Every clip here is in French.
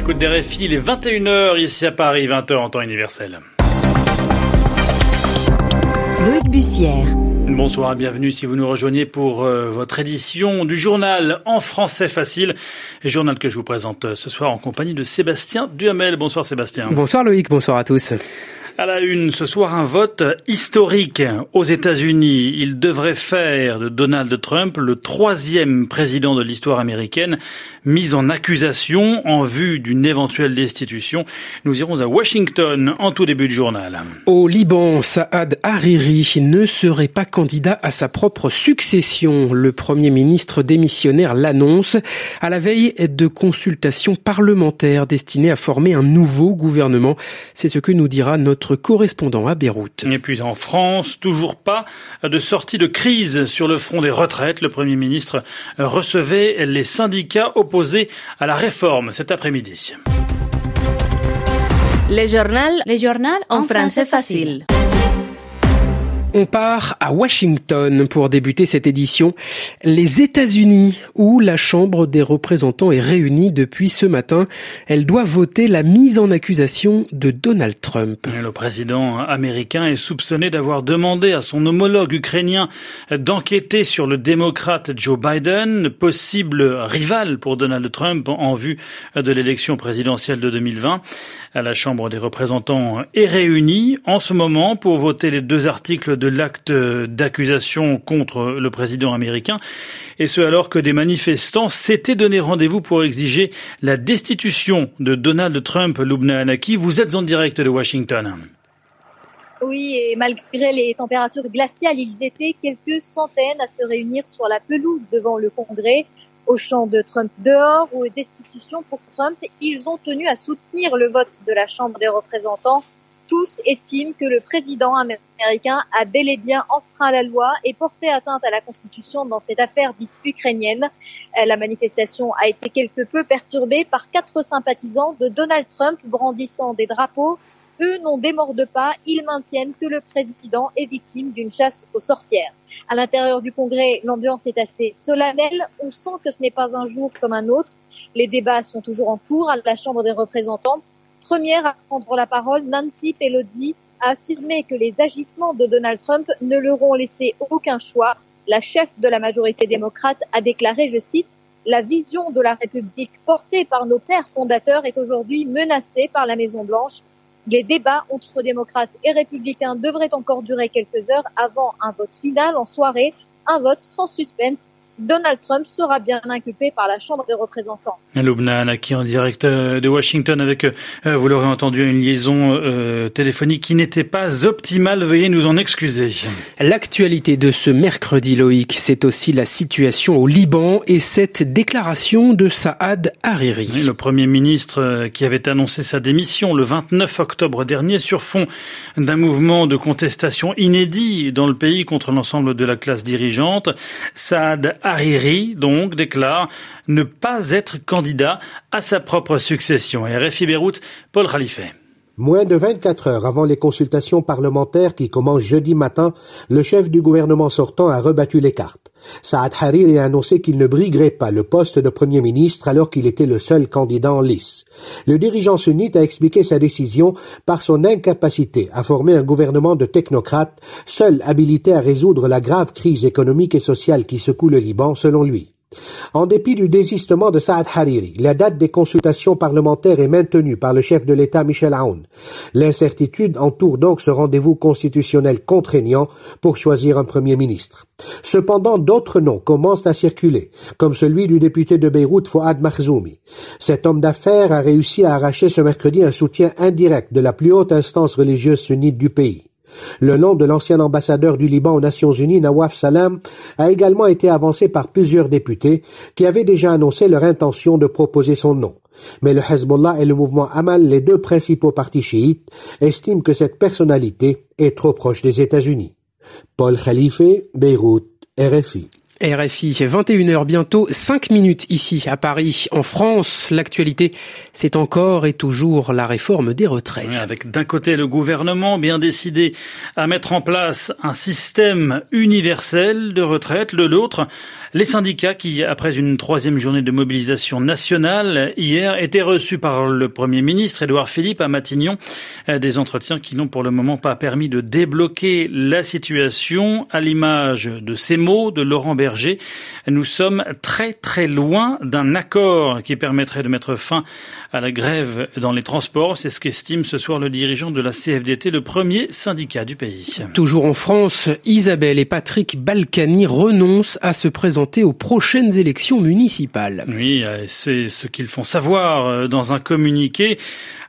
l'écoute des réfis, il est 21h ici à Paris, 20h en temps universel. Loïc Bussière. Bonsoir et bienvenue si vous nous rejoignez pour euh, votre édition du journal en français facile. journal que je vous présente euh, ce soir en compagnie de Sébastien Duhamel. Bonsoir Sébastien. Bonsoir Loïc, bonsoir à tous. À la une, ce soir, un vote historique aux États-Unis. Il devrait faire de Donald Trump le troisième président de l'histoire américaine mis en accusation en vue d'une éventuelle destitution. Nous irons à Washington en tout début de journal. Au Liban, Saad Hariri ne serait pas candidat à sa propre succession. Le Premier ministre démissionnaire l'annonce à la veille de consultations parlementaires destinées à former un nouveau gouvernement. C'est ce que nous dira notre correspondant à Beyrouth. Et puis en France, toujours pas de sortie de crise sur le front des retraites. Le Premier ministre recevait les syndicats opposés à la réforme cet après-midi. Les journaux, les journaux en français facile. On part à Washington pour débuter cette édition. Les États-Unis, où la Chambre des représentants est réunie depuis ce matin, elle doit voter la mise en accusation de Donald Trump. Le président américain est soupçonné d'avoir demandé à son homologue ukrainien d'enquêter sur le démocrate Joe Biden, possible rival pour Donald Trump en vue de l'élection présidentielle de 2020. La Chambre des représentants est réunie en ce moment pour voter les deux articles de l'acte d'accusation contre le président américain, et ce alors que des manifestants s'étaient donné rendez-vous pour exiger la destitution de Donald Trump, Lubna Anaki. Vous êtes en direct de Washington. Oui, et malgré les températures glaciales, ils étaient quelques centaines à se réunir sur la pelouse devant le Congrès au champ de Trump dehors ou aux destitutions pour Trump, ils ont tenu à soutenir le vote de la Chambre des représentants. Tous estiment que le président américain a bel et bien enfreint la loi et porté atteinte à la Constitution dans cette affaire dite ukrainienne. Euh, la manifestation a été quelque peu perturbée par quatre sympathisants de Donald Trump brandissant des drapeaux eux n'en démordent pas, ils maintiennent que le président est victime d'une chasse aux sorcières. À l'intérieur du Congrès, l'ambiance est assez solennelle. On sent que ce n'est pas un jour comme un autre. Les débats sont toujours en cours à la Chambre des représentants. Première à prendre la parole, Nancy Pelosi a affirmé que les agissements de Donald Trump ne leur ont laissé aucun choix. La chef de la majorité démocrate a déclaré, je cite, la vision de la République portée par nos pères fondateurs est aujourd'hui menacée par la Maison Blanche. Les débats entre démocrates et républicains devraient encore durer quelques heures avant un vote final en soirée, un vote sans suspense Donald Trump sera bien inculpé par la Chambre des représentants. Lubna qui en direct euh, de Washington avec, euh, vous l'aurez entendu, une liaison euh, téléphonique qui n'était pas optimale. Veuillez nous en excuser. L'actualité de ce mercredi, Loïc, c'est aussi la situation au Liban et cette déclaration de Saad Hariri. le Premier ministre qui avait annoncé sa démission le 29 octobre dernier sur fond d'un mouvement de contestation inédit dans le pays contre l'ensemble de la classe dirigeante. Saad Hariri, donc, déclare ne pas être candidat à sa propre succession. Et RFI Beyrouth, Paul Khalife. Moins de 24 heures avant les consultations parlementaires qui commencent jeudi matin, le chef du gouvernement sortant a rebattu les cartes. Saad Hariri a annoncé qu'il ne briguerait pas le poste de Premier ministre alors qu'il était le seul candidat en lice. Le dirigeant sunnite a expliqué sa décision par son incapacité à former un gouvernement de technocrates, seul habilité à résoudre la grave crise économique et sociale qui secoue le Liban selon lui. En dépit du désistement de Saad Hariri, la date des consultations parlementaires est maintenue par le chef de l'État Michel Aoun. L'incertitude entoure donc ce rendez-vous constitutionnel contraignant pour choisir un Premier ministre. Cependant, d'autres noms commencent à circuler, comme celui du député de Beyrouth Fouad Makhzoumi. Cet homme d'affaires a réussi à arracher ce mercredi un soutien indirect de la plus haute instance religieuse sunnite du pays. Le nom de l'ancien ambassadeur du Liban aux Nations Unies, Nawaf Salam, a également été avancé par plusieurs députés qui avaient déjà annoncé leur intention de proposer son nom. Mais le Hezbollah et le mouvement Amal, les deux principaux partis chiites, estiment que cette personnalité est trop proche des États-Unis. Paul Khalife, Beyrouth, RFI. RFI, 21h bientôt, 5 minutes ici à Paris. En France, l'actualité, c'est encore et toujours la réforme des retraites. avec d'un côté le gouvernement bien décidé à mettre en place un système universel de retraite, de l'autre, les syndicats qui, après une troisième journée de mobilisation nationale hier, étaient reçus par le Premier ministre Édouard Philippe à Matignon. Euh, des entretiens qui n'ont pour le moment pas permis de débloquer la situation à l'image de ces mots de Laurent Berger. Nous sommes très très loin d'un accord qui permettrait de mettre fin à la grève dans les transports. C'est ce qu'estime ce soir le dirigeant de la CFDT, le premier syndicat du pays. Toujours en France, Isabelle et Patrick Balkany renoncent à se présenter aux prochaines élections municipales. Oui, euh, c'est ce qu'ils font savoir euh, dans un communiqué.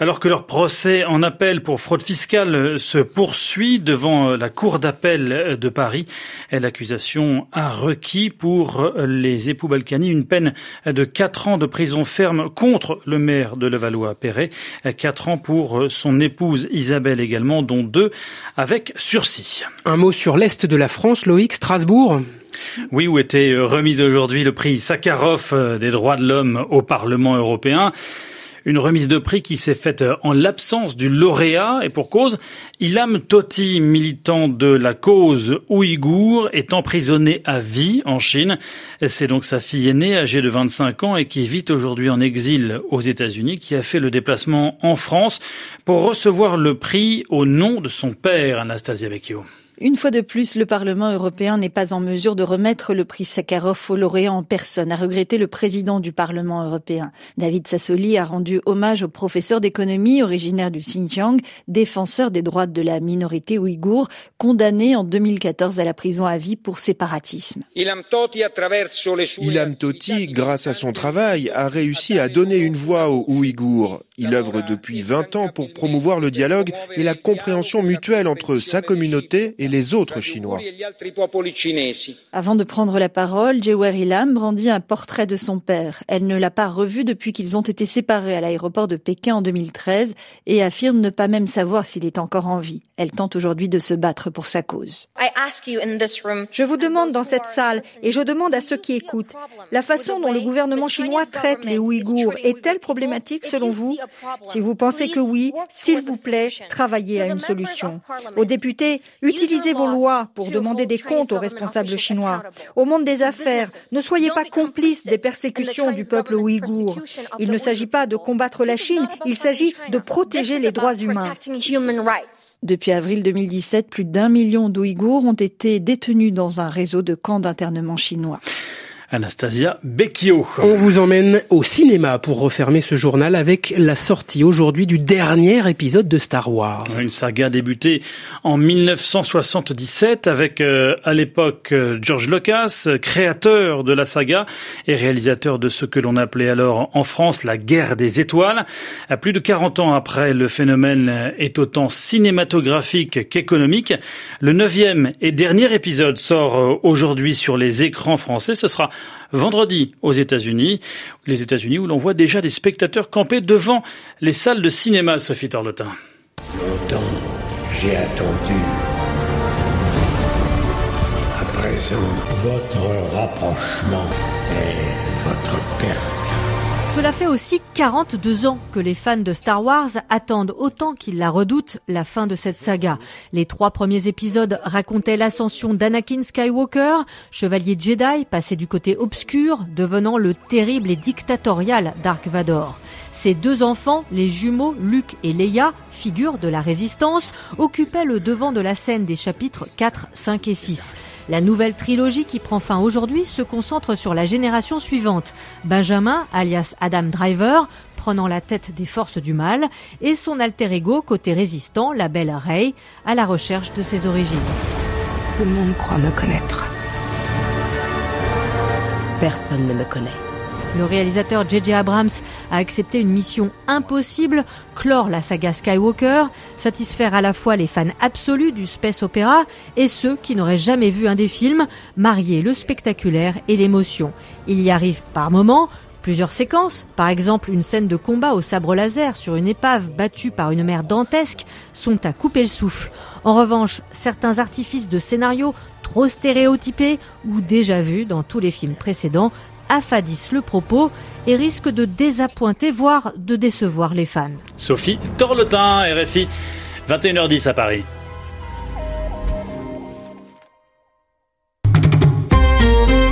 Alors que leur procès en appel pour fraude fiscale euh, se poursuit devant la Cour d'appel de Paris, l'accusation a requis pour les époux Balkany une peine de 4 ans de prison ferme contre le maire de Levallois-Perret, 4 ans pour son épouse Isabelle également, dont deux avec sursis. Un mot sur l'Est de la France, Loïc, Strasbourg oui, où était remis aujourd'hui le prix Sakharov euh, des droits de l'homme au Parlement européen. Une remise de prix qui s'est faite euh, en l'absence du lauréat et pour cause, Ilham Toti, militant de la cause ouïghour, est emprisonné à vie en Chine. C'est donc sa fille aînée, âgée de 25 ans et qui vit aujourd'hui en exil aux États-Unis, qui a fait le déplacement en France pour recevoir le prix au nom de son père, Anastasia Vecchio. Une fois de plus, le Parlement européen n'est pas en mesure de remettre le prix Sakharov au lauréat en personne, a regretté le président du Parlement européen. David Sassoli a rendu hommage au professeur d'économie originaire du Xinjiang, défenseur des droits de la minorité ouïghour, condamné en 2014 à la prison à vie pour séparatisme. Ilham Toti, grâce à son travail, a réussi à donner une voix aux Ouïghours. Il œuvre depuis 20 ans pour promouvoir le dialogue et la compréhension mutuelle entre sa communauté et les autres Chinois. Avant de prendre la parole, Jewer Ilam brandit un portrait de son père. Elle ne l'a pas revu depuis qu'ils ont été séparés à l'aéroport de Pékin en 2013 et affirme ne pas même savoir s'il est encore en vie. Elle tente aujourd'hui de se battre pour sa cause. Je vous demande dans cette salle et je demande à ceux qui écoutent, la façon dont le gouvernement chinois traite les Ouïghours est-elle problématique selon vous Si vous pensez que oui, s'il vous plaît, travaillez à une solution. Aux députés, utilisez Utilisez vos lois pour demander des comptes aux responsables chinois. Au monde des affaires, ne soyez pas complices des persécutions du peuple ouïghour. Il ne s'agit pas de combattre la Chine, il s'agit de protéger les droits humains. Depuis avril 2017, plus d'un million d'Ouïghours ont été détenus dans un réseau de camps d'internement chinois. Anastasia Becchio. On vous emmène au cinéma pour refermer ce journal avec la sortie aujourd'hui du dernier épisode de Star Wars. Une saga débutée en 1977 avec euh, à l'époque euh, George Lucas, créateur de la saga et réalisateur de ce que l'on appelait alors en France la guerre des étoiles. À plus de 40 ans après, le phénomène est autant cinématographique qu'économique. Le neuvième et dernier épisode sort euh, aujourd'hui sur les écrans français. Ce sera vendredi aux États-Unis, les États-Unis où l'on voit déjà des spectateurs camper devant les salles de cinéma, Sophie Torlotin. Cela fait aussi 42 ans que les fans de Star Wars attendent autant qu'ils la redoutent la fin de cette saga. Les trois premiers épisodes racontaient l'ascension d'Anakin Skywalker, chevalier Jedi passé du côté obscur, devenant le terrible et dictatorial Dark Vador. Ses deux enfants, les jumeaux Luke et Leia, figures de la résistance, occupaient le devant de la scène des chapitres 4, 5 et 6. La nouvelle trilogie qui prend fin aujourd'hui se concentre sur la génération suivante. Benjamin, alias Adam Driver, prenant la tête des forces du mal, et son alter ego côté résistant, la belle Rey, à la recherche de ses origines. Tout le monde croit me connaître. Personne ne me connaît. Le réalisateur J.J. Abrams a accepté une mission impossible, clore la saga Skywalker, satisfaire à la fois les fans absolus du space opéra et ceux qui n'auraient jamais vu un des films, marier le spectaculaire et l'émotion. Il y arrive par moments, Plusieurs séquences, par exemple une scène de combat au sabre laser sur une épave battue par une mer dantesque, sont à couper le souffle. En revanche, certains artifices de scénario trop stéréotypés ou déjà vus dans tous les films précédents affadissent le propos et risquent de désappointer, voire de décevoir les fans. Sophie Torletin, RFI, 21h10 à Paris.